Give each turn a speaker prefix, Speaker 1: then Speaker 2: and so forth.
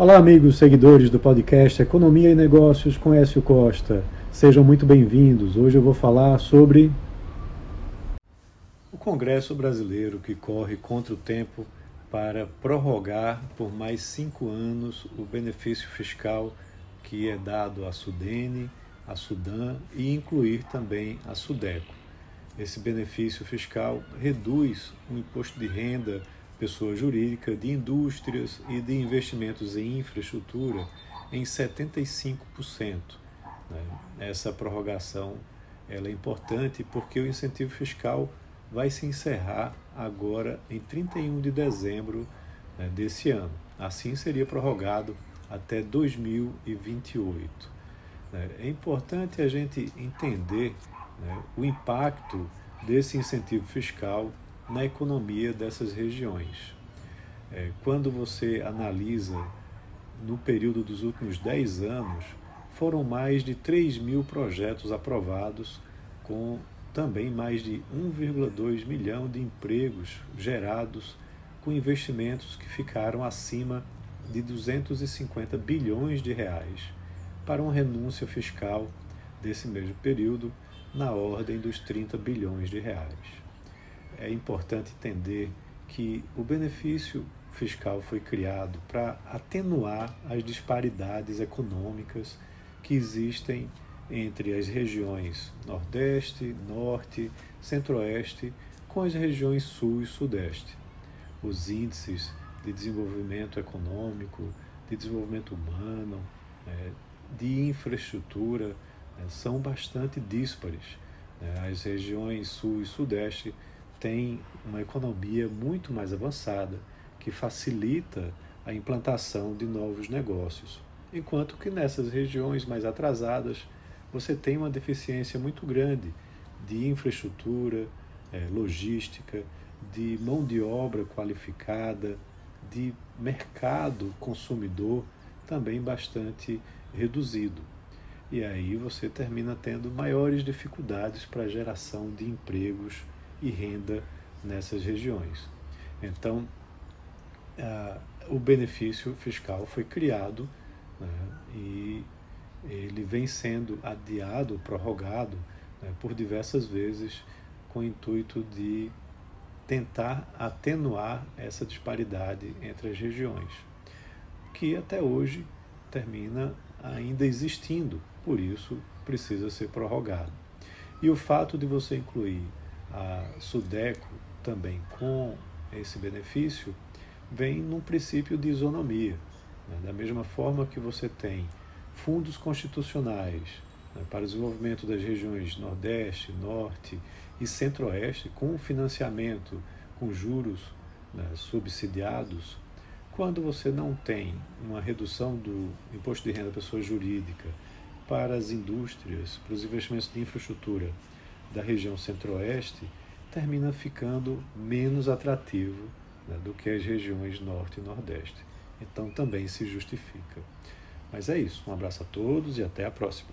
Speaker 1: Olá, amigos seguidores do podcast Economia e Negócios com Écio Costa. Sejam muito bem-vindos. Hoje eu vou falar sobre o Congresso Brasileiro que corre contra o tempo para prorrogar por mais cinco anos o benefício fiscal que é dado à Sudene, à Sudan e incluir também a Sudeco. Esse benefício fiscal reduz o imposto de renda pessoa jurídica, de indústrias e de investimentos em infraestrutura em 75%. Né? Essa prorrogação ela é importante porque o incentivo fiscal vai se encerrar agora em 31 de dezembro né, desse ano. Assim seria prorrogado até 2028. Né? É importante a gente entender né, o impacto desse incentivo fiscal na economia dessas regiões. É, quando você analisa no período dos últimos 10 anos, foram mais de 3 mil projetos aprovados, com também mais de 1,2 milhão de empregos gerados, com investimentos que ficaram acima de 250 bilhões de reais, para uma renúncia fiscal desse mesmo período na ordem dos 30 bilhões de reais é importante entender que o benefício fiscal foi criado para atenuar as disparidades econômicas que existem entre as regiões Nordeste, Norte, Centro-Oeste com as regiões Sul e Sudeste. Os índices de desenvolvimento econômico, de desenvolvimento humano, é, de infraestrutura é, são bastante díspares. Né? As regiões Sul e Sudeste tem uma economia muito mais avançada que facilita a implantação de novos negócios, enquanto que nessas regiões mais atrasadas você tem uma deficiência muito grande de infraestrutura, é, logística, de mão de obra qualificada, de mercado consumidor também bastante reduzido. E aí você termina tendo maiores dificuldades para a geração de empregos e renda nessas regiões. Então, uh, o benefício fiscal foi criado né, e ele vem sendo adiado, prorrogado né, por diversas vezes com o intuito de tentar atenuar essa disparidade entre as regiões, que até hoje termina ainda existindo, por isso precisa ser prorrogado. E o fato de você incluir a Sudeco também com esse benefício vem num princípio de isonomia. Né? Da mesma forma que você tem fundos constitucionais né, para o desenvolvimento das regiões Nordeste, Norte e Centro-Oeste, com financiamento com juros né, subsidiados, quando você não tem uma redução do imposto de renda da pessoa jurídica para as indústrias, para os investimentos de infraestrutura da região centro-oeste termina ficando menos atrativo né, do que as regiões norte e nordeste. Então também se justifica. Mas é isso. Um abraço a todos e até a próxima.